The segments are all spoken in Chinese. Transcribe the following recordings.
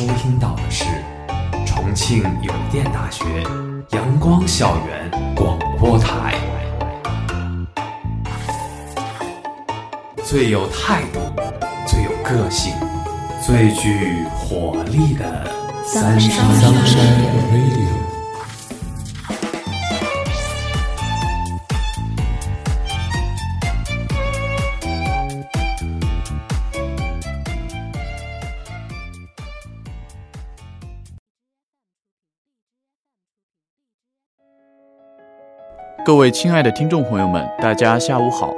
收听到的是重庆邮电大学阳光校园广播台，最有态度、最有个性、最具活力的三山 Radio。各位亲爱的听众朋友们，大家下午好，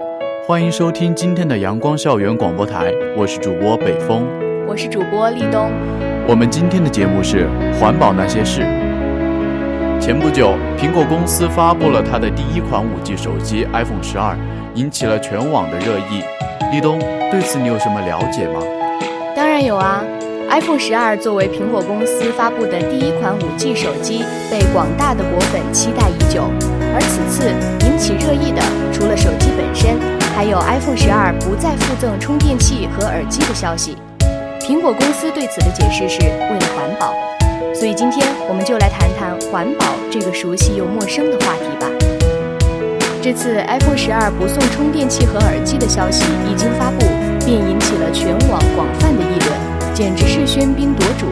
欢迎收听今天的阳光校园广播台，我是主播北风，我是主播立冬。我们今天的节目是环保那些事。前不久，苹果公司发布了它的第一款 5G 手机 iPhone 十二，引起了全网的热议。立冬，对此你有什么了解吗？当然有啊，iPhone 十二作为苹果公司发布的第一款 5G 手机，被广大的果粉期待已久。而此次引起热议的，除了手机本身，还有 iPhone 十二不再附赠充电器和耳机的消息。苹果公司对此的解释是为了环保，所以今天我们就来谈谈环保这个熟悉又陌生的话题吧。这次 iPhone 十二不送充电器和耳机的消息一经发布，便引起了全网广泛的议论，简直是喧宾夺主。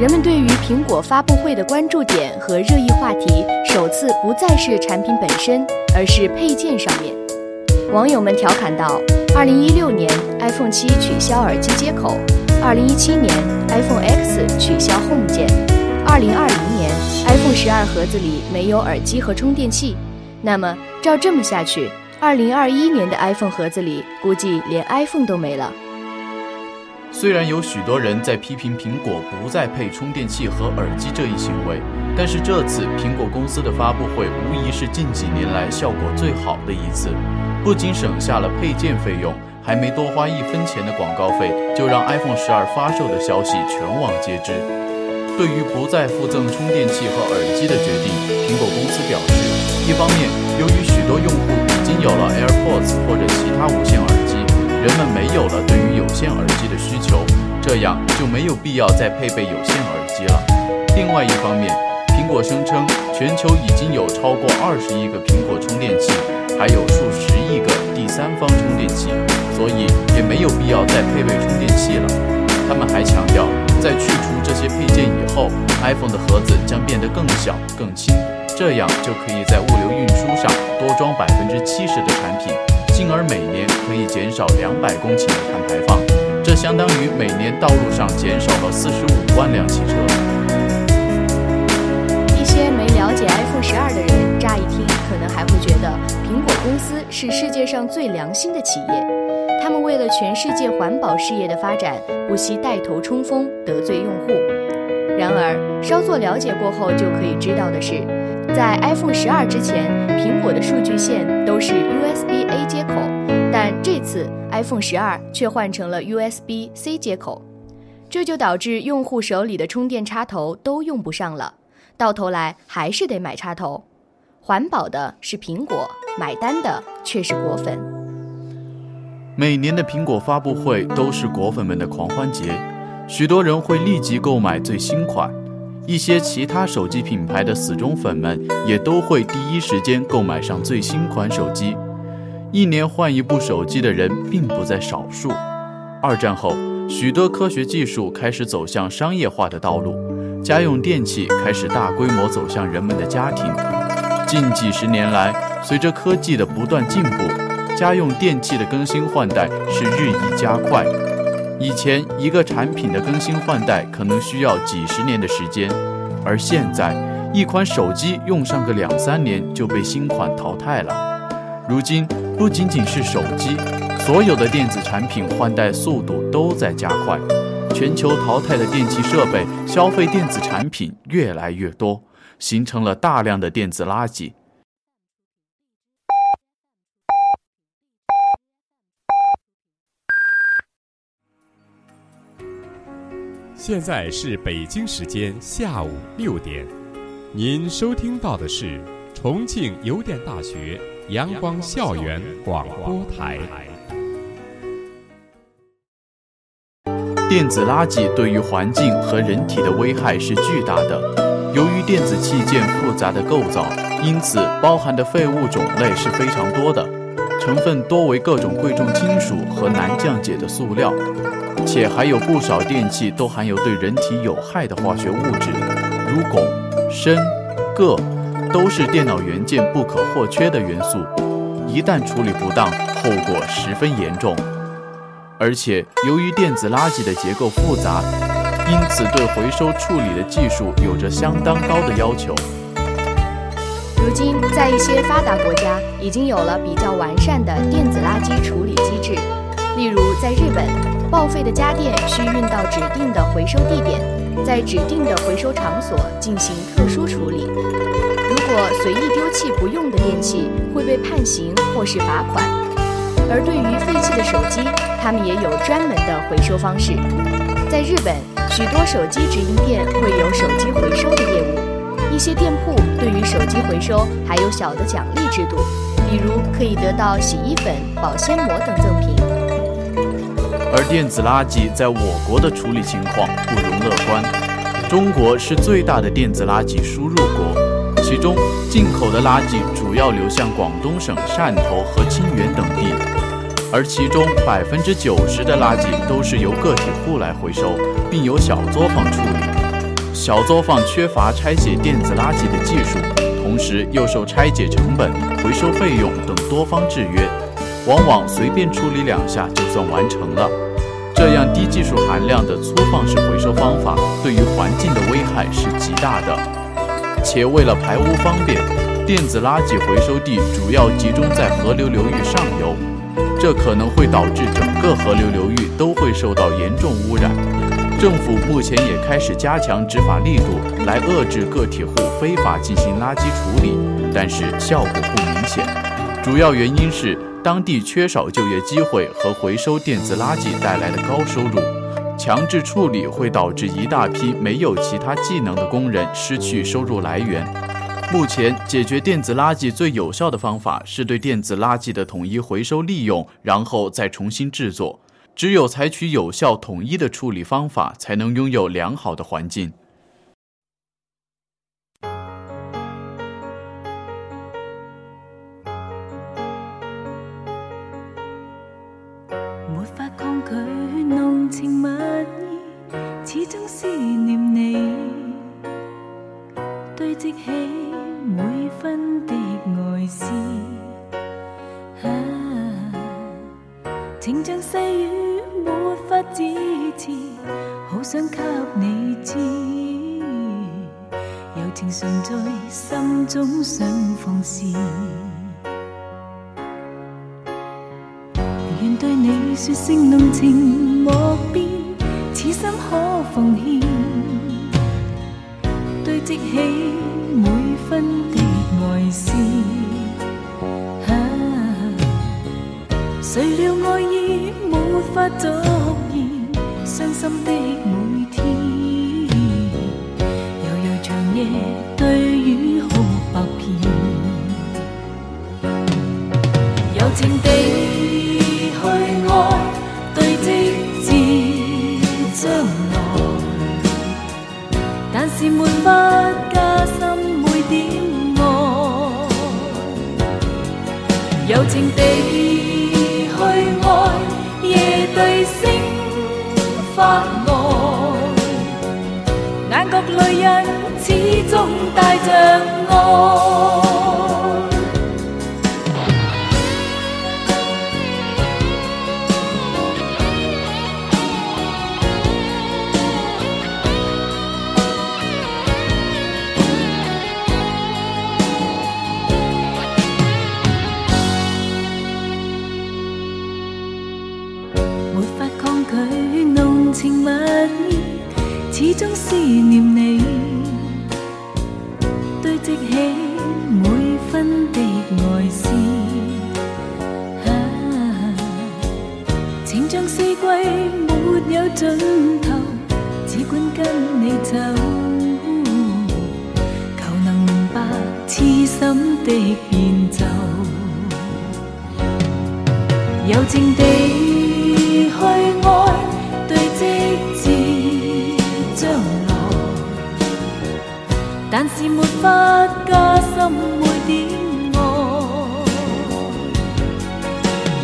人们对于苹果发布会的关注点和热议话题，首次不再是产品本身，而是配件上面。网友们调侃道：“2016 年 iPhone 7取消耳机接口，2017年 iPhone X 取消 Home 键，2020年 iPhone 12盒子里没有耳机和充电器。那么照这么下去，2021年的 iPhone 盒子里估计连 iPhone 都没了。”虽然有许多人在批评苹果不再配充电器和耳机这一行为，但是这次苹果公司的发布会无疑是近几年来效果最好的一次，不仅省下了配件费用，还没多花一分钱的广告费，就让 iPhone 十二发售的消息全网皆知。对于不再附赠充电器和耳机的决定，苹果公司表示，一方面由于许多用户已经有了 AirPods 或者其他无线耳机。人们没有了对于有线耳机的需求，这样就没有必要再配备有线耳机了。另外一方面，苹果声称全球已经有超过二十亿个苹果充电器，还有数十亿个第三方充电器，所以也没有必要再配备充电器了。他们还强调，在去除这些配件以后，iPhone 的盒子将变得更小、更轻，这样就可以在物流运输上多装百分之七十的产品。进而每年可以减少两百公顷的碳排放，这相当于每年道路上减少了四十五万辆汽车。一些没了解 iPhone 十二的人，乍一听可能还会觉得苹果公司是世界上最良心的企业，他们为了全世界环保事业的发展，不惜带头冲锋，得罪用户。然而，稍作了解过后就可以知道的是。在 iPhone 十二之前，苹果的数据线都是 USB-A 接口，但这次 iPhone 十二却换成了 USB-C 接口，这就导致用户手里的充电插头都用不上了，到头来还是得买插头。环保的是苹果，买单的却是果粉。每年的苹果发布会都是果粉们的狂欢节，许多人会立即购买最新款。一些其他手机品牌的死忠粉们也都会第一时间购买上最新款手机，一年换一部手机的人并不在少数。二战后，许多科学技术开始走向商业化的道路，家用电器开始大规模走向人们的家庭。近几十年来，随着科技的不断进步，家用电器的更新换代是日益加快。以前一个产品的更新换代可能需要几十年的时间，而现在一款手机用上个两三年就被新款淘汰了。如今不仅仅是手机，所有的电子产品换代速度都在加快，全球淘汰的电器设备、消费电子产品越来越多，形成了大量的电子垃圾。现在是北京时间下午六点，您收听到的是重庆邮电大学阳光校园广播台。电子垃圾对于环境和人体的危害是巨大的。由于电子器件复杂的构造，因此包含的废物种类是非常多的，成分多为各种贵重金属和难降解的塑料，且还有不少电器都含有对人体有害的化学物质，如汞、砷、铬，都是电脑元件不可或缺的元素。一旦处理不当，后果十分严重。而且，由于电子垃圾的结构复杂，因此对回收处理的技术有着相当高的要求。如今，在一些发达国家已经有了比较完善的电子垃圾处理机制。例如，在日本，报废的家电需运到指定的回收地点，在指定的回收场所进行特殊处理。如果随意丢弃不用的电器，会被判刑或是罚款。而对于废弃的手机，他们也有专门的回收方式。在日本，许多手机直营店会有手机回收的业务，一些店铺对于手机回收还有小的奖励制度，比如可以得到洗衣粉、保鲜膜等赠品。电子垃圾在我国的处理情况不容乐观，中国是最大的电子垃圾输入国，其中进口的垃圾主要流向广东省汕头和清远等地。而其中百分之九十的垃圾都是由个体户来回收，并由小作坊处理。小作坊缺乏拆解电子垃圾的技术，同时又受拆解成本、回收费用等多方制约，往往随便处理两下就算完成了。这样低技术含量的粗放式回收方法，对于环境的危害是极大的。且为了排污方便，电子垃圾回收地主要集中在河流流域上游。这可能会导致整个河流流域都会受到严重污染。政府目前也开始加强执法力度，来遏制个体户非法进行垃圾处理，但是效果不明显。主要原因是当地缺少就业机会和回收电子垃圾带来的高收入，强制处理会导致一大批没有其他技能的工人失去收入来源。目前解决电子垃圾最有效的方法是对电子垃圾的统一回收利用，然后再重新制作。只有采取有效统一的处理方法，才能拥有良好的环境。始终思念你，堆积起。每分的爱思，啊情像细雨，没法支持，好想给你知，柔情常在心中想放肆，愿对你说声浓情莫变，此心可奉献，堆积起每。分的爱思，谁料爱意没法作言，伤心的柔情地去爱，对即将来，但是没法加深每点爱。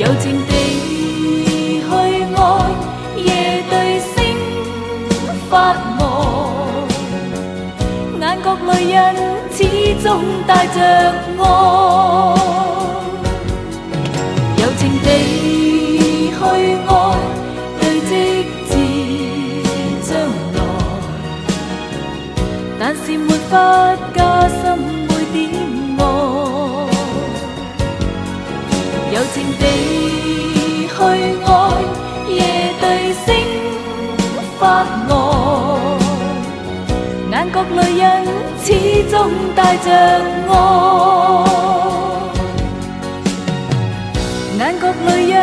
柔情地去爱，夜对星发呆，眼角泪印始终带着爱。不加深每点爱，柔情地去爱，夜对星发呆，眼角泪印始终带着爱。眼角泪印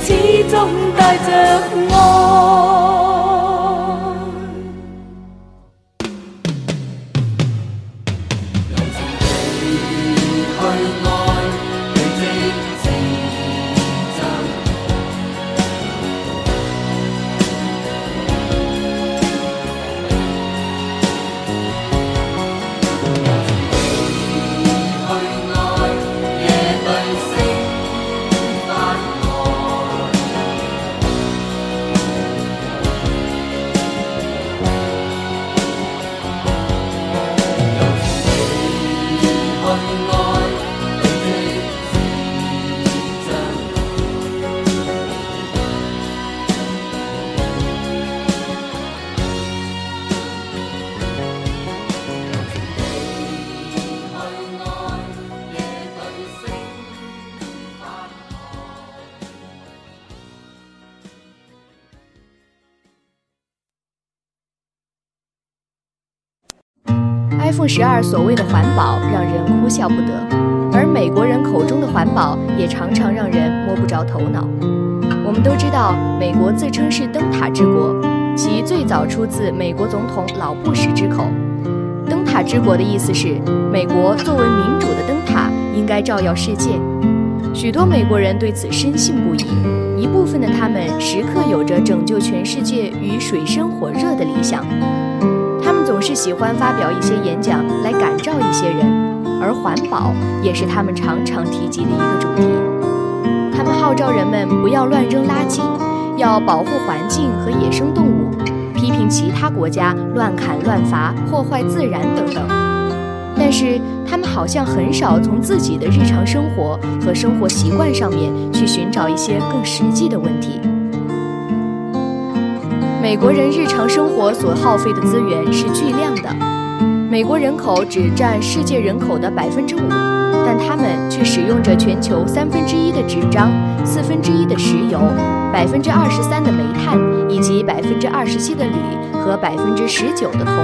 始终带着爱。十二所谓的环保让人哭笑不得，而美国人口中的环保也常常让人摸不着头脑。我们都知道，美国自称是灯塔之国，其最早出自美国总统老布什之口。灯塔之国的意思是，美国作为民主的灯塔，应该照耀世界。许多美国人对此深信不疑，一部分的他们时刻有着拯救全世界于水深火热的理想。是喜欢发表一些演讲来感召一些人，而环保也是他们常常提及的一个主题。他们号召人们不要乱扔垃圾，要保护环境和野生动物，批评其他国家乱砍乱伐、破坏自然等等。但是他们好像很少从自己的日常生活和生活习惯上面去寻找一些更实际的问题。美国人日常生活所耗费的资源是巨量的，美国人口只占世界人口的百分之五，但他们却使用着全球三分之一的纸张、四分之一的石油、百分之二十三的煤炭，以及百分之二十七的铝和百分之十九的铜。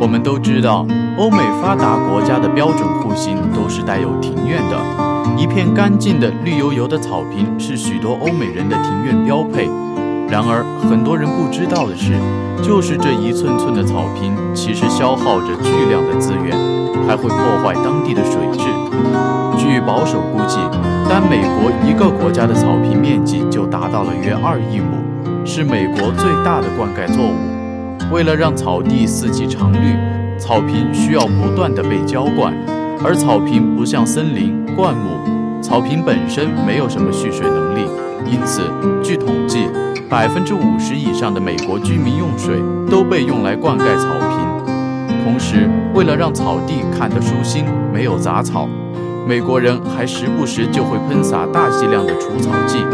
我们都知道，欧美发达国家的标准户型都是带有庭院的，一片干净的绿油油的草坪是许多欧美人的庭院标配。然而，很多人不知道的是，就是这一寸寸的草坪，其实消耗着巨量的资源，还会破坏当地的水质。据保守估计，单美国一个国家的草坪面积就达到了约二亿亩，是美国最大的灌溉作物。为了让草地四季常绿，草坪需要不断的被浇灌，而草坪不像森林、灌木，草坪本身没有什么蓄水能力，因此，据统计。百分之五十以上的美国居民用水都被用来灌溉草坪，同时为了让草地看得舒心，没有杂草，美国人还时不时就会喷洒大剂量的除草剂。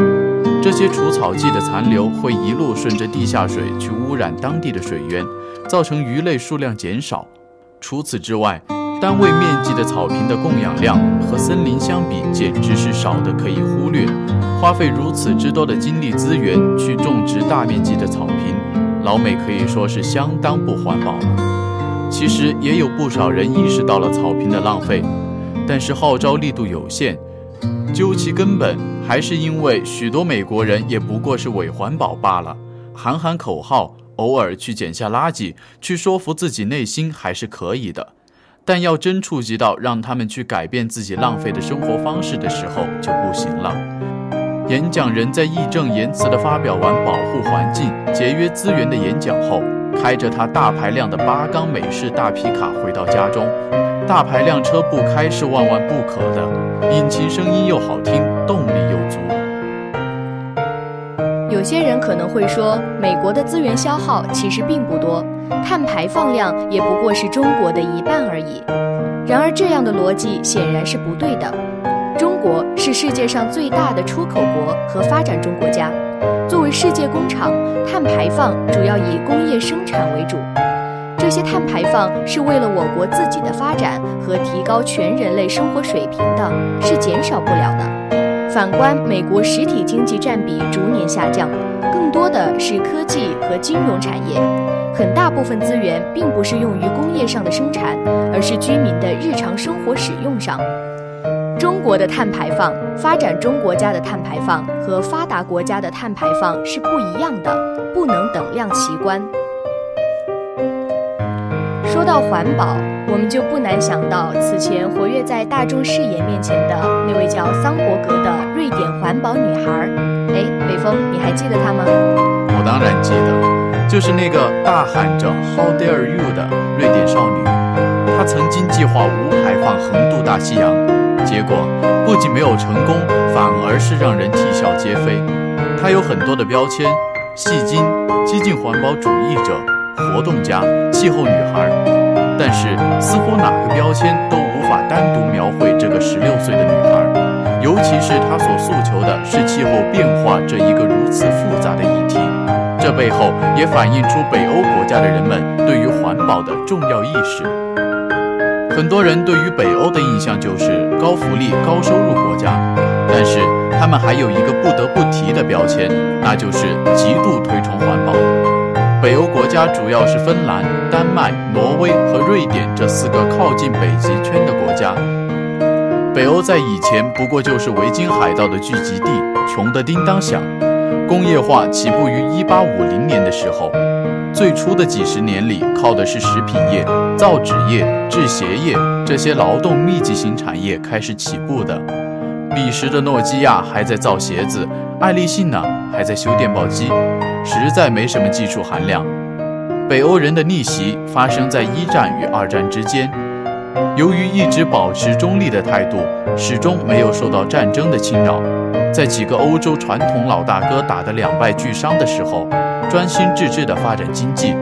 这些除草剂的残留会一路顺着地下水去污染当地的水源，造成鱼类数量减少。除此之外，单位面积的草坪的供氧量和森林相比，简直是少得可以忽略。花费如此之多的精力资源去种植大面积的草坪，老美可以说是相当不环保了。其实也有不少人意识到了草坪的浪费，但是号召力度有限。究其根本，还是因为许多美国人也不过是伪环保罢了，喊喊口号，偶尔去捡下垃圾，去说服自己内心还是可以的。但要真触及到让他们去改变自己浪费的生活方式的时候，就不行了。演讲人在义正言辞地发表完保护环境、节约资源的演讲后，开着他大排量的八缸美式大皮卡回到家中，大排量车不开是万万不可的，引擎声音又好听，动力又足。有些人可能会说，美国的资源消耗其实并不多，碳排放量也不过是中国的一半而已。然而，这样的逻辑显然是不对的。中国是世界上最大的出口国和发展中国家，作为世界工厂，碳排放主要以工业生产为主。这些碳排放是为了我国自己的发展和提高全人类生活水平的，是减少不了的。反观美国实体经济占比逐年下降，更多的是科技和金融产业。很大部分资源并不是用于工业上的生产，而是居民的日常生活使用上。中国的碳排放，发展中国家的碳排放和发达国家的碳排放是不一样的，不能等量齐观。说到环保，我们就不难想到此前活跃在大众视野面前的那位叫桑伯格的瑞典环保女孩。哎，北风，你还记得她吗？我当然记得。就是那个大喊着 “How dare you” 的瑞典少女，她曾经计划无排放横渡大西洋，结果不仅没有成功，反而是让人啼笑皆非。她有很多的标签：戏精、激进环保主义者、活动家、气候女孩，但是似乎哪个标签都无法单独描绘这个十六岁的女孩，尤其是她所诉求的是气候变化这一个如此复杂的议题。这背后也反映出北欧国家的人们对于环保的重要意识。很多人对于北欧的印象就是高福利、高收入国家，但是他们还有一个不得不提的标签，那就是极度推崇环保。北欧国家主要是芬兰、丹麦、挪威和瑞典这四个靠近北极圈的国家。北欧在以前不过就是维京海盗的聚集地，穷得叮当响。工业化起步于一八五零年的时候，最初的几十年里，靠的是食品业、造纸业、制鞋业这些劳动密集型产业开始起步的。彼时的诺基亚还在造鞋子，爱立信呢还在修电报机，实在没什么技术含量。北欧人的逆袭发生在一战与二战之间，由于一直保持中立的态度，始终没有受到战争的侵扰。在几个欧洲传统老大哥打得两败俱伤的时候，专心致志地发展经济，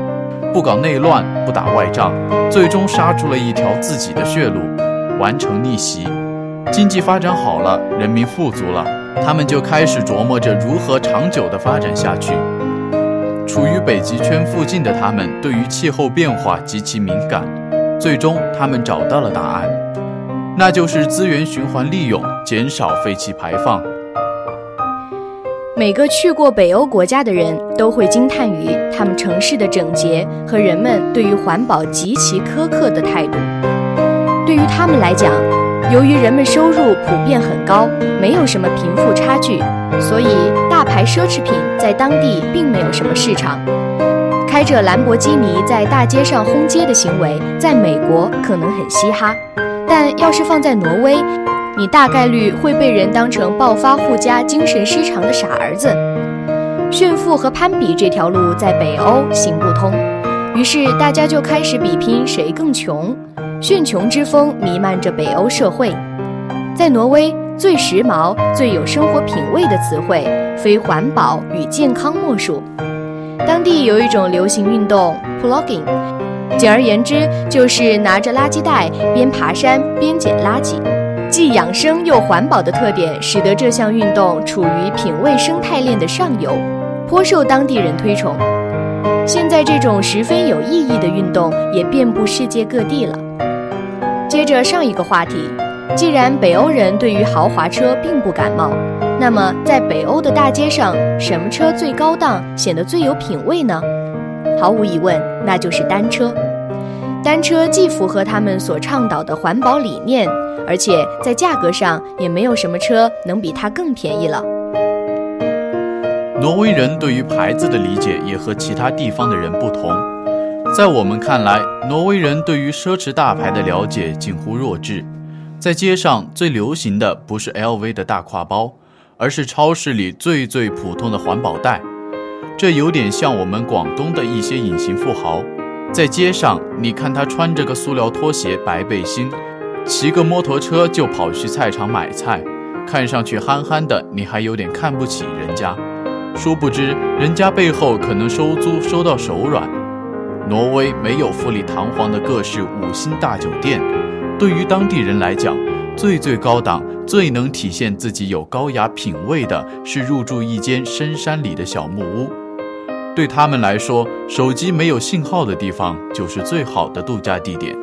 不搞内乱，不打外仗，最终杀出了一条自己的血路，完成逆袭。经济发展好了，人民富足了，他们就开始琢磨着如何长久地发展下去。处于北极圈附近的他们，对于气候变化极其敏感，最终他们找到了答案，那就是资源循环利用，减少废气排放。每个去过北欧国家的人都会惊叹于他们城市的整洁和人们对于环保极其苛刻的态度。对于他们来讲，由于人们收入普遍很高，没有什么贫富差距，所以大牌奢侈品在当地并没有什么市场。开着兰博基尼在大街上轰街的行为，在美国可能很嘻哈，但要是放在挪威，你大概率会被人当成暴发户家精神失常的傻儿子。炫富和攀比这条路在北欧行不通，于是大家就开始比拼谁更穷。炫穷之风弥漫着北欧社会。在挪威，最时髦、最有生活品味的词汇，非环保与健康莫属。当地有一种流行运动 “plugging”，简而言之，就是拿着垃圾袋边爬山边捡垃圾。既养生又环保的特点，使得这项运动处于品味生态链的上游，颇受当地人推崇。现在，这种十分有意义的运动也遍布世界各地了。接着上一个话题，既然北欧人对于豪华车并不感冒，那么在北欧的大街上，什么车最高档，显得最有品位呢？毫无疑问，那就是单车。单车既符合他们所倡导的环保理念。而且在价格上也没有什么车能比它更便宜了。挪威人对于牌子的理解也和其他地方的人不同。在我们看来，挪威人对于奢侈大牌的了解近乎弱智。在街上最流行的不是 LV 的大挎包，而是超市里最最普通的环保袋。这有点像我们广东的一些隐形富豪，在街上你看他穿着个塑料拖鞋、白背心，骑个摩托车就跑去菜场买菜，看上去憨憨的，你还有点看不起人家。殊不知，人家背后可能收租收到手软。挪威没有富丽堂皇的各式五星大酒店，对于当地人来讲，最最高档、最能体现自己有高雅品味的是入住一间深山里的小木屋。对他们来说，手机没有信号的地方就是最好的度假地点。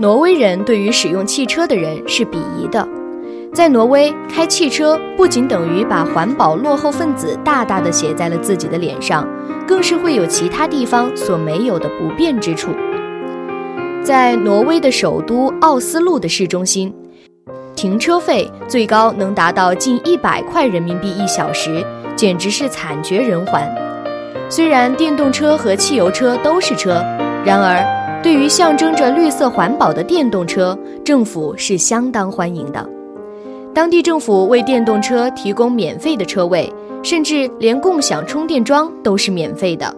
挪威人对于使用汽车的人是鄙夷的。在挪威，开汽车不仅等于把环保落后分子大大的写在了自己的脸上，更是会有其他地方所没有的不便之处。在挪威的首都奥斯陆的市中心，停车费最高能达到近一百块人民币一小时，简直是惨绝人寰。虽然电动车和汽油车都是车，然而对于象征着绿色环保的电动车，政府是相当欢迎的。当地政府为电动车提供免费的车位，甚至连共享充电桩都是免费的，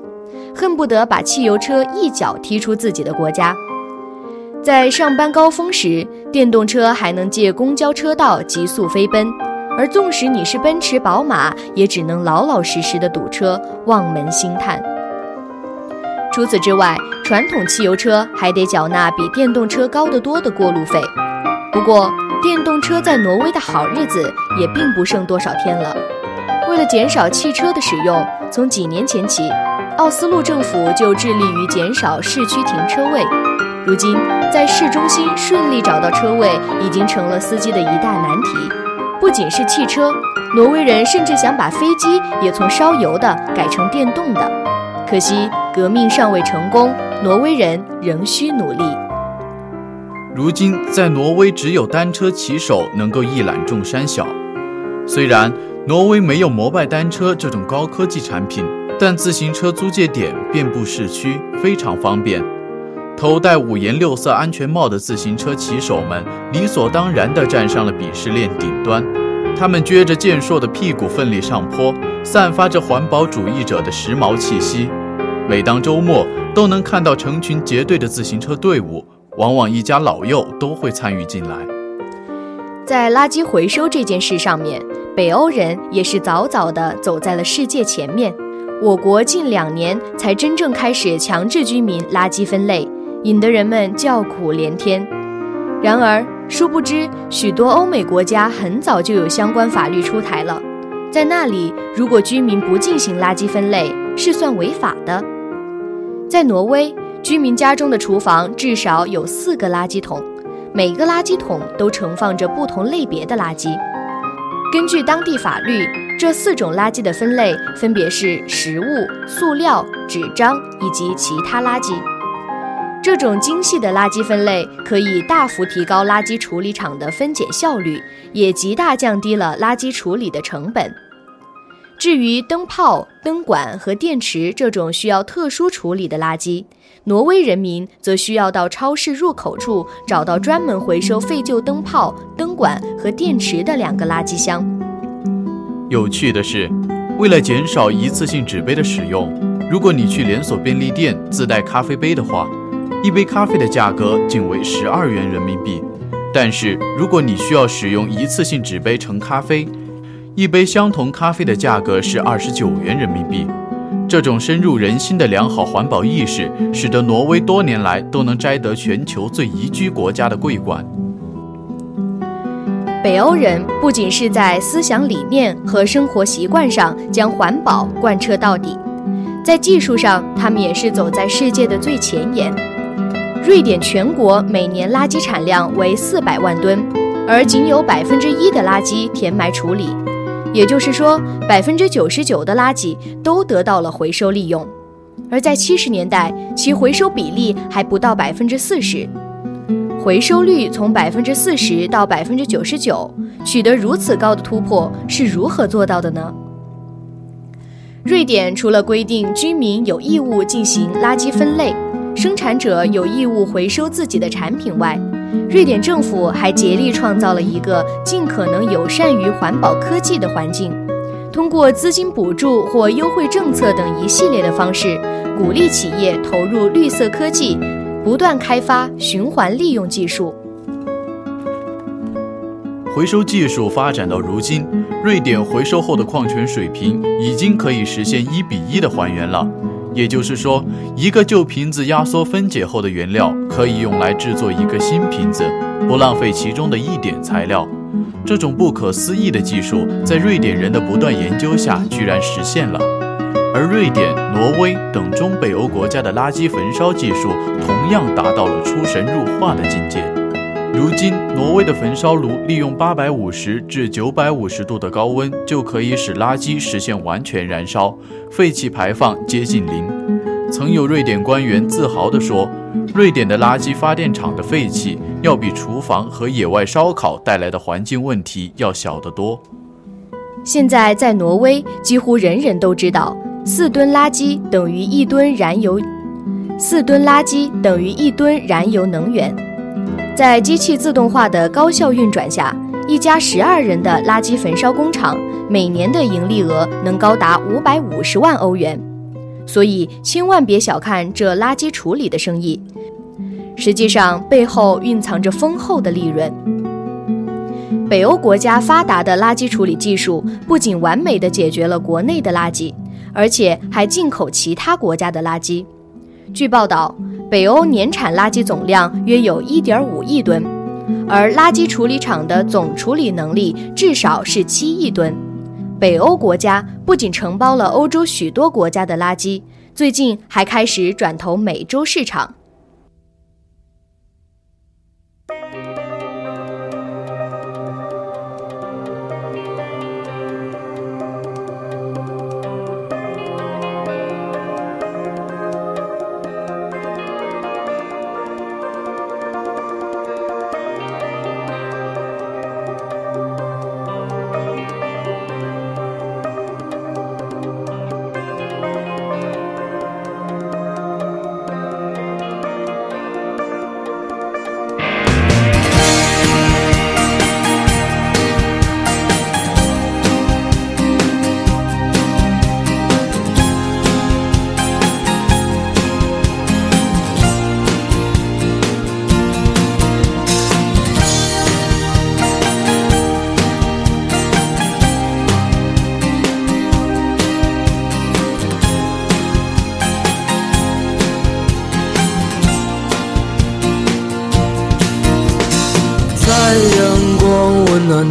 恨不得把汽油车一脚踢出自己的国家。在上班高峰时，电动车还能借公交车道急速飞奔，而纵使你是奔驰、宝马，也只能老老实实的堵车，望门兴叹。除此之外，传统汽油车还得缴纳比电动车高得多的过路费。不过，电动车在挪威的好日子也并不剩多少天了。为了减少汽车的使用，从几年前起，奥斯陆政府就致力于减少市区停车位。如今，在市中心顺利找到车位已经成了司机的一大难题。不仅是汽车，挪威人甚至想把飞机也从烧油的改成电动的。可惜，革命尚未成功，挪威人仍需努力。如今，在挪威只有单车骑手能够一览众山小。虽然挪威没有摩拜单车这种高科技产品，但自行车租借点遍布市区，非常方便。头戴五颜六色安全帽的自行车骑手们理所当然地站上了鄙视链顶端，他们撅着健硕的屁股奋力上坡，散发着环保主义者的时髦气息。每当周末，都能看到成群结队的自行车队伍。往往一家老幼都会参与进来。在垃圾回收这件事上面，北欧人也是早早地走在了世界前面。我国近两年才真正开始强制居民垃圾分类，引得人们叫苦连天。然而，殊不知许多欧美国家很早就有相关法律出台了，在那里，如果居民不进行垃圾分类，是算违法的。在挪威。居民家中的厨房至少有四个垃圾桶，每个垃圾桶都盛放着不同类别的垃圾。根据当地法律，这四种垃圾的分类分别是食物、塑料、纸张以及其他垃圾。这种精细的垃圾分类可以大幅提高垃圾处理厂的分拣效率，也极大降低了垃圾处理的成本。至于灯泡、灯管和电池这种需要特殊处理的垃圾，挪威人民则需要到超市入口处找到专门回收废旧灯泡、灯管和电池的两个垃圾箱。有趣的是，为了减少一次性纸杯的使用，如果你去连锁便利店自带咖啡杯的话，一杯咖啡的价格仅为十二元人民币。但是如果你需要使用一次性纸杯盛咖啡，一杯相同咖啡的价格是二十九元人民币。这种深入人心的良好环保意识，使得挪威多年来都能摘得全球最宜居国家的桂冠。北欧人不仅是在思想理念和生活习惯上将环保贯彻到底，在技术上，他们也是走在世界的最前沿。瑞典全国每年垃圾产量为四百万吨，而仅有百分之一的垃圾填埋处理。也就是说，百分之九十九的垃圾都得到了回收利用，而在七十年代，其回收比例还不到百分之四十。回收率从百分之四十到百分之九十九，取得如此高的突破是如何做到的呢？瑞典除了规定居民有义务进行垃圾分类，生产者有义务回收自己的产品外，瑞典政府还竭力创造了一个尽可能友善于环保科技的环境，通过资金补助或优惠政策等一系列的方式，鼓励企业投入绿色科技，不断开发循环利用技术。回收技术发展到如今，瑞典回收后的矿泉水瓶已经可以实现一比一的还原了。也就是说，一个旧瓶子压缩分解后的原料可以用来制作一个新瓶子，不浪费其中的一点材料。这种不可思议的技术，在瑞典人的不断研究下，居然实现了。而瑞典、挪威等中北欧国家的垃圾焚烧技术，同样达到了出神入化的境界。如今，挪威的焚烧炉利用八百五十至九百五十度的高温，就可以使垃圾实现完全燃烧，废气排放接近零。曾有瑞典官员自豪地说：“瑞典的垃圾发电厂的废气要比厨房和野外烧烤带来的环境问题要小得多。”现在，在挪威，几乎人人都知道，四吨垃圾等于一吨燃油，四吨垃圾等于一吨燃油能源。在机器自动化的高效运转下，一家十二人的垃圾焚烧工厂每年的盈利额能高达五百五十万欧元。所以，千万别小看这垃圾处理的生意，实际上背后蕴藏着丰厚的利润。北欧国家发达的垃圾处理技术不仅完美地解决了国内的垃圾，而且还进口其他国家的垃圾。据报道。北欧年产垃圾总量约有1.5亿吨，而垃圾处理厂的总处理能力至少是7亿吨。北欧国家不仅承包了欧洲许多国家的垃圾，最近还开始转投美洲市场。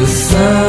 the sun.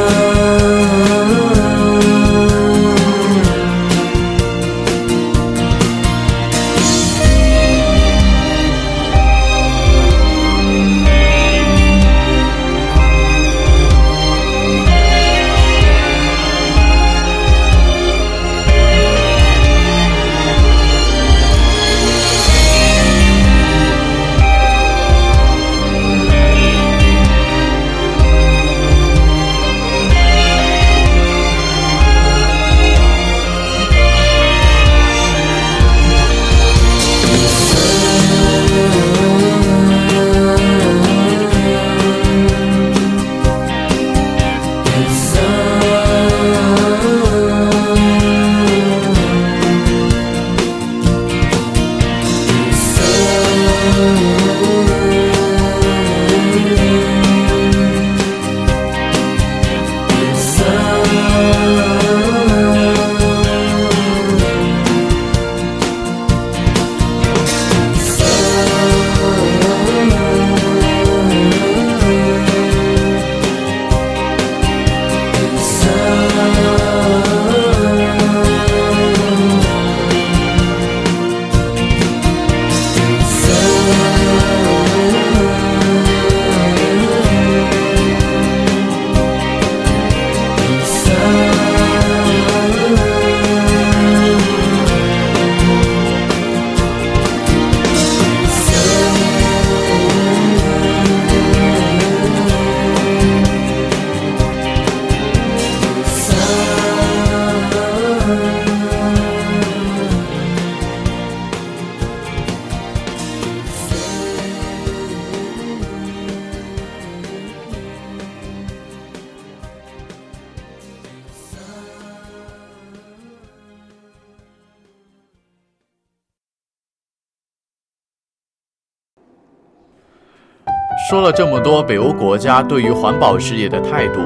说了这么多北欧国家对于环保事业的态度，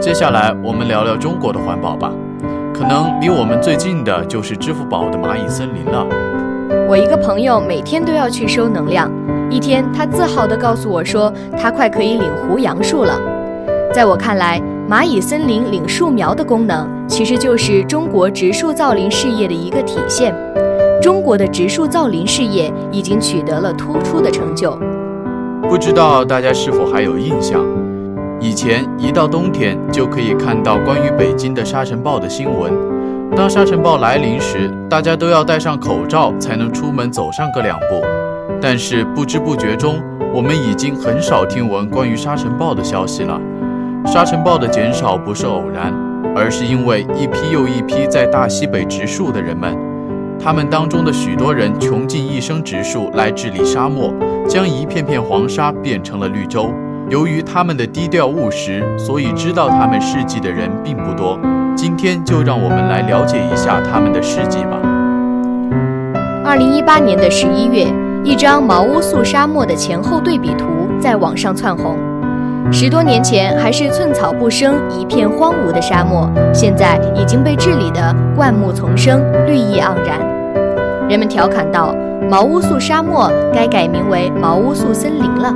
接下来我们聊聊中国的环保吧。可能离我们最近的就是支付宝的蚂蚁森林了。我一个朋友每天都要去收能量，一天他自豪地告诉我说，他快可以领胡杨树了。在我看来，蚂蚁森林领树苗的功能，其实就是中国植树造林事业的一个体现。中国的植树造林事业已经取得了突出的成就。不知道大家是否还有印象？以前一到冬天，就可以看到关于北京的沙尘暴的新闻。当沙尘暴来临时，大家都要戴上口罩才能出门走上个两步。但是不知不觉中，我们已经很少听闻关于沙尘暴的消息了。沙尘暴的减少不是偶然，而是因为一批又一批在大西北植树的人们，他们当中的许多人穷尽一生植树来治理沙漠，将一片片黄沙变成了绿洲。由于他们的低调务实，所以知道他们事迹的人并不多。今天就让我们来了解一下他们的事迹吧。二零一八年的十一月，一张毛乌素沙漠的前后对比图在网上窜红。十多年前还是寸草不生、一片荒芜的沙漠，现在已经被治理得灌木丛生、绿意盎然。人们调侃道：“毛乌素沙漠该改名为毛乌素森林了。”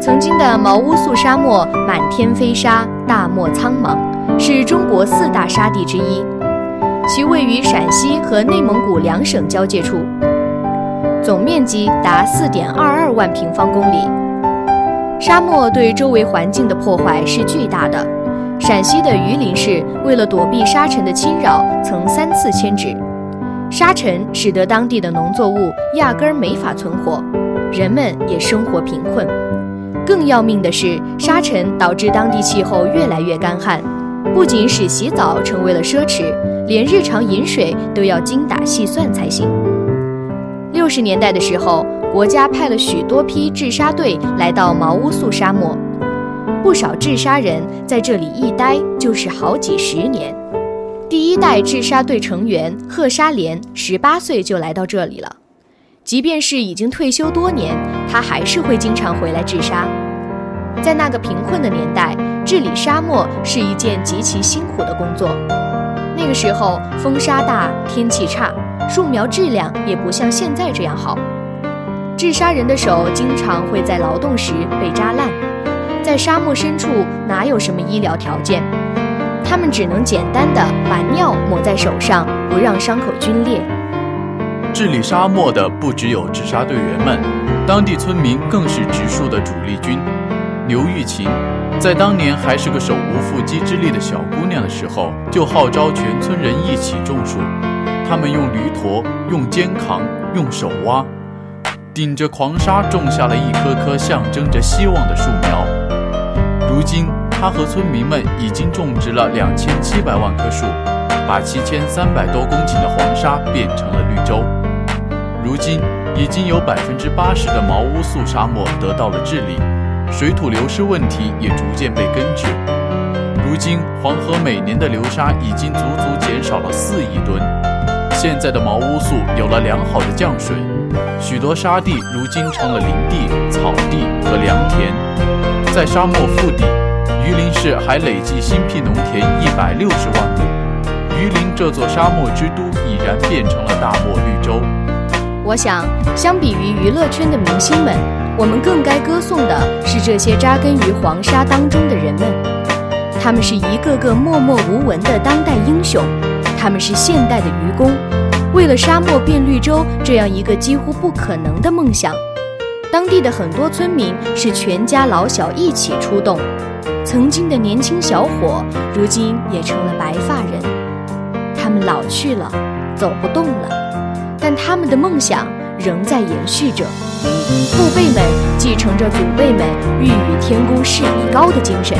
曾经的毛乌素沙漠满天飞沙，大漠苍茫，是中国四大沙地之一。其位于陕西和内蒙古两省交界处，总面积达四点二二万平方公里。沙漠对周围环境的破坏是巨大的。陕西的榆林市为了躲避沙尘的侵扰，曾三次迁址。沙尘使得当地的农作物压根儿没法存活，人们也生活贫困。更要命的是，沙尘导致当地气候越来越干旱，不仅使洗澡成为了奢侈，连日常饮水都要精打细算才行。六十年代的时候，国家派了许多批治沙队来到毛乌素沙漠，不少治沙人在这里一待就是好几十年。第一代治沙队成员贺沙莲十八岁就来到这里了。即便是已经退休多年，他还是会经常回来治沙。在那个贫困的年代，治理沙漠是一件极其辛苦的工作。那个时候风沙大，天气差，树苗质量也不像现在这样好。治沙人的手经常会在劳动时被扎烂。在沙漠深处哪有什么医疗条件？他们只能简单的把尿抹在手上，不让伤口皲裂。治理沙漠的不只有治沙队员们，当地村民更是植树的主力军。刘玉琴在当年还是个手无缚鸡之力的小姑娘的时候，就号召全村人一起种树。他们用驴驮，用肩扛，用手挖，顶着狂沙种下了一棵棵象征着希望的树苗。如今，他和村民们已经种植了两千七百万棵树，把七千三百多公顷的黄沙变成了绿洲。如今已经有百分之八十的毛乌素沙漠得到了治理，水土流失问题也逐渐被根治。如今黄河每年的流沙已经足足减少了四亿吨。现在的毛乌素有了良好的降水，许多沙地如今成了林地、草地和良田。在沙漠腹地，榆林市还累计新辟农田一百六十万亩。榆林这座沙漠之都已然变成了大漠绿洲。我想，相比于娱乐圈的明星们，我们更该歌颂的是这些扎根于黄沙当中的人们。他们是一个个默默无闻的当代英雄，他们是现代的愚公。为了沙漠变绿洲这样一个几乎不可能的梦想，当地的很多村民是全家老小一起出动。曾经的年轻小伙，如今也成了白发人，他们老去了，走不动了。但他们的梦想仍在延续着，父辈们继承着祖辈们“欲与天公试比高”的精神，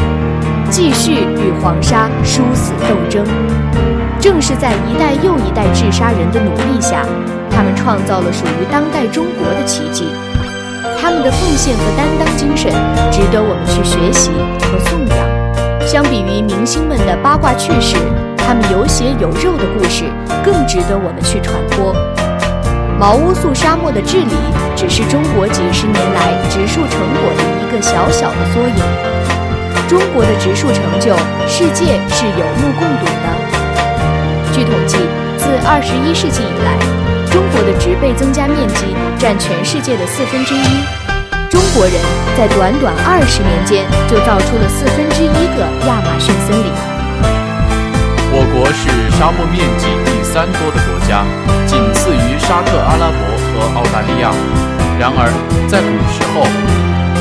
继续与黄沙殊死斗争。正是在一代又一代治沙人的努力下，他们创造了属于当代中国的奇迹。他们的奉献和担当精神值得我们去学习和颂扬。相比于明星们的八卦趣事，他们有血有肉的故事更值得我们去传播。毛乌素沙漠的治理，只是中国几十年来植树成果的一个小小的缩影。中国的植树成就，世界是有目共睹的。据统计，自21世纪以来，中国的植被增加面积占全世界的四分之一。中国人在短短二十年间就造出了四分之一个亚马逊森林。我国是沙漠面积第三多的国家，仅次于沙特阿拉伯和澳大利亚。然而，在古时候，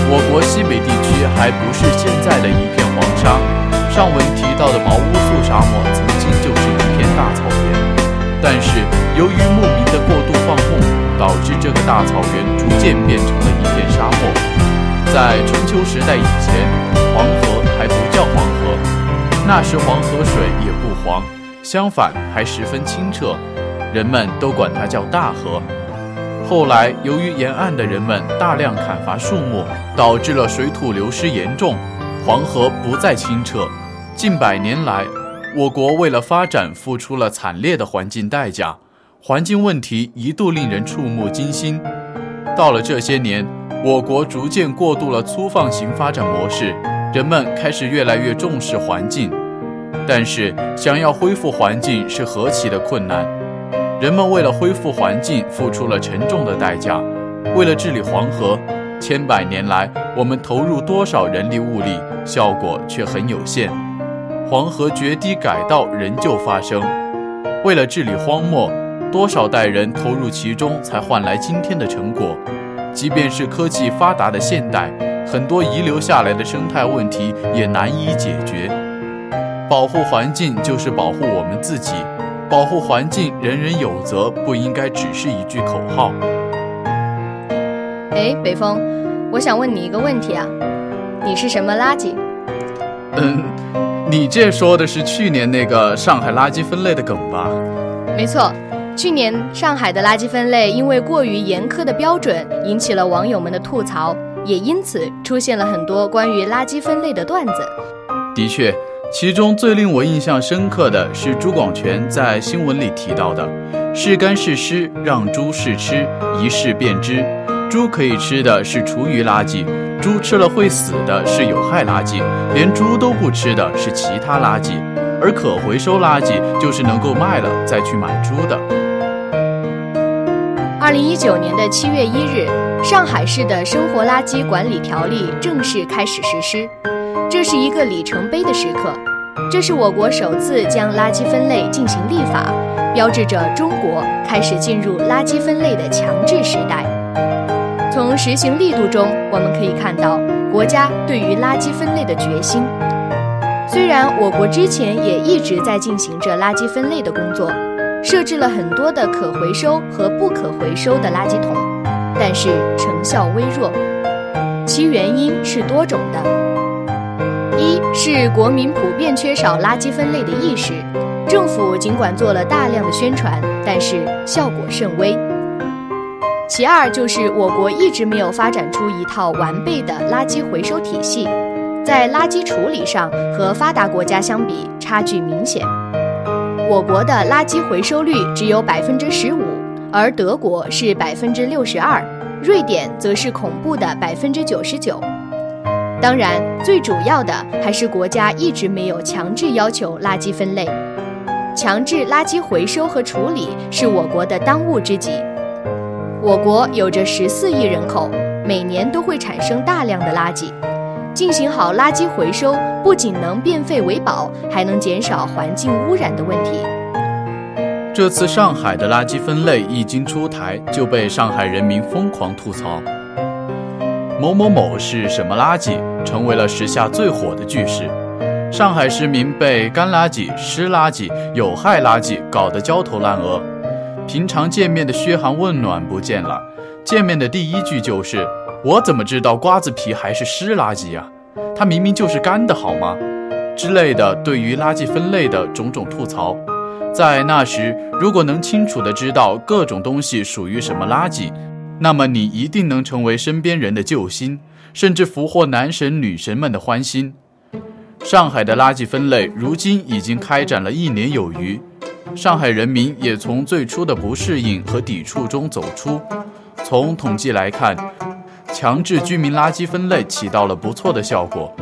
我国西北地区还不是现在的一片黄沙。上文提到的毛乌素沙漠曾经就是一片大草原，但是由于牧民的过度放牧，导致这个大草原逐渐变成了一片沙漠。在春秋时代以前，黄河还不叫黄河，那时黄河水也不黄，相反还十分清澈，人们都管它叫大河。后来由于沿岸的人们大量砍伐树木，导致了水土流失严重，黄河不再清澈。近百年来，我国为了发展付出了惨烈的环境代价，环境问题一度令人触目惊心。到了这些年，我国逐渐过渡了粗放型发展模式，人们开始越来越重视环境。但是，想要恢复环境是何其的困难！人们为了恢复环境付出了沉重的代价，为了治理黄河，千百年来我们投入多少人力物力，效果却很有限。黄河决堤改道仍旧发生。为了治理荒漠，多少代人投入其中，才换来今天的成果。即便是科技发达的现代，很多遗留下来的生态问题也难以解决。保护环境就是保护我们自己，保护环境人人有责，不应该只是一句口号。哎，北风，我想问你一个问题啊，你是什么垃圾？嗯。你这说的是去年那个上海垃圾分类的梗吧？没错，去年上海的垃圾分类因为过于严苛的标准，引起了网友们的吐槽，也因此出现了很多关于垃圾分类的段子。的确，其中最令我印象深刻的是朱广权在新闻里提到的：“是干是湿，让猪试吃，一试便知。猪可以吃的是厨余垃圾。”猪吃了会死的是有害垃圾，连猪都不吃的是其他垃圾，而可回收垃圾就是能够卖了再去买猪的。二零一九年的七月一日，上海市的生活垃圾管理条例正式开始实施，这是一个里程碑的时刻，这是我国首次将垃圾分类进行立法，标志着中国开始进入垃圾分类的强制时代。从实行力度中，我们可以看到国家对于垃圾分类的决心。虽然我国之前也一直在进行着垃圾分类的工作，设置了很多的可回收和不可回收的垃圾桶，但是成效微弱。其原因是多种的：一是国民普遍缺少垃圾分类的意识，政府尽管做了大量的宣传，但是效果甚微。其二就是我国一直没有发展出一套完备的垃圾回收体系，在垃圾处理上和发达国家相比差距明显。我国的垃圾回收率只有百分之十五，而德国是百分之六十二，瑞典则是恐怖的百分之九十九。当然，最主要的还是国家一直没有强制要求垃圾分类，强制垃圾回收和处理是我国的当务之急。我国有着十四亿人口，每年都会产生大量的垃圾。进行好垃圾回收，不仅能变废为宝，还能减少环境污染的问题。这次上海的垃圾分类一经出台，就被上海人民疯狂吐槽。某某某是什么垃圾，成为了时下最火的句式。上海市民被干垃圾、湿垃圾、有害垃圾搞得焦头烂额。平常见面的嘘寒问暖不见了，见面的第一句就是“我怎么知道瓜子皮还是湿垃圾呀？它明明就是干的，好吗？”之类的对于垃圾分类的种种吐槽。在那时，如果能清楚的知道各种东西属于什么垃圾，那么你一定能成为身边人的救星，甚至俘获男神女神们的欢心。上海的垃圾分类如今已经开展了一年有余。上海人民也从最初的不适应和抵触中走出。从统计来看，强制居民垃圾分类起到了不错的效果，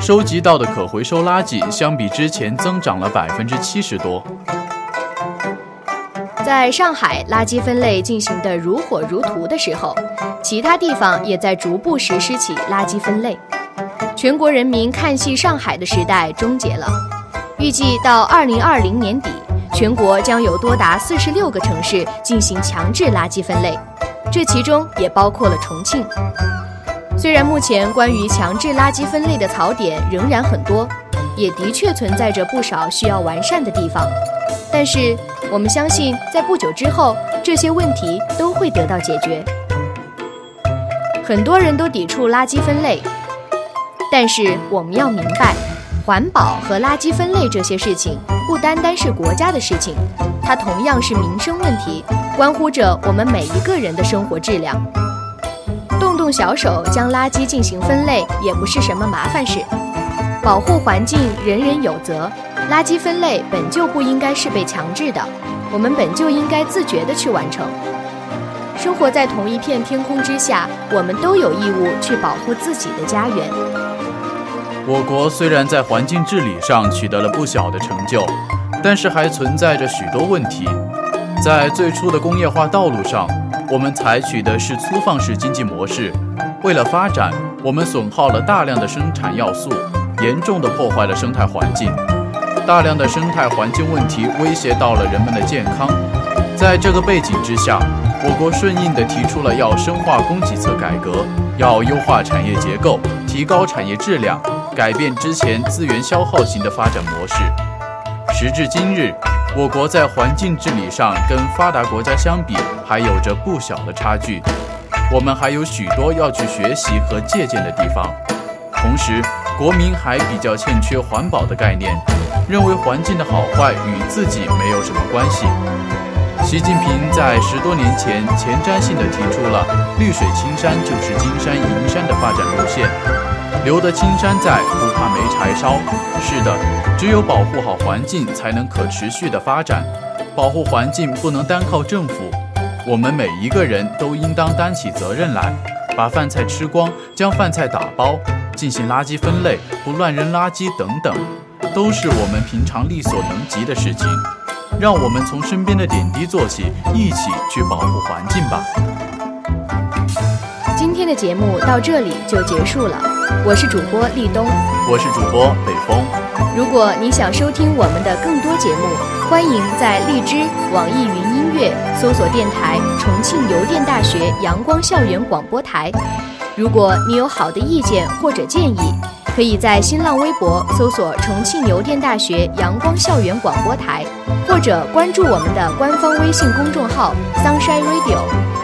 收集到的可回收垃圾相比之前增长了百分之七十多。在上海垃圾分类进行的如火如荼的时候，其他地方也在逐步实施起垃圾分类。全国人民看戏上海的时代终结了，预计到二零二零年底，全国将有多达四十六个城市进行强制垃圾分类，这其中也包括了重庆。虽然目前关于强制垃圾分类的槽点仍然很多，也的确存在着不少需要完善的地方，但是。我们相信，在不久之后，这些问题都会得到解决。很多人都抵触垃圾分类，但是我们要明白，环保和垃圾分类这些事情不单单是国家的事情，它同样是民生问题，关乎着我们每一个人的生活质量。动动小手将垃圾进行分类，也不是什么麻烦事。保护环境，人人有责。垃圾分类本就不应该是被强制的，我们本就应该自觉地去完成。生活在同一片天空之下，我们都有义务去保护自己的家园。我国虽然在环境治理上取得了不小的成就，但是还存在着许多问题。在最初的工业化道路上，我们采取的是粗放式经济模式，为了发展，我们损耗了大量的生产要素，严重的破坏了生态环境。大量的生态环境问题威胁到了人们的健康，在这个背景之下，我国顺应地提出了要深化供给侧改革，要优化产业结构，提高产业质量，改变之前资源消耗型的发展模式。时至今日，我国在环境治理上跟发达国家相比，还有着不小的差距，我们还有许多要去学习和借鉴的地方。同时，国民还比较欠缺环保的概念。认为环境的好坏与自己没有什么关系。习近平在十多年前前瞻性地提出了“绿水青山就是金山银山”的发展路线，留得青山在，不怕没柴烧。是的，只有保护好环境，才能可持续的发展。保护环境不能单靠政府，我们每一个人都应当担起责任来，把饭菜吃光，将饭菜打包，进行垃圾分类，不乱扔垃圾等等。都是我们平常力所能及的事情，让我们从身边的点滴做起，一起去保护环境吧。今天的节目到这里就结束了，我是主播立冬，我是主播北风。如果你想收听我们的更多节目，欢迎在荔枝、网易云音乐搜索电台重庆邮电大学阳光校园广播台。如果你有好的意见或者建议。可以在新浪微博搜索“重庆邮电大学阳光校园广播台”，或者关注我们的官方微信公众号 “Sunshine Radio”。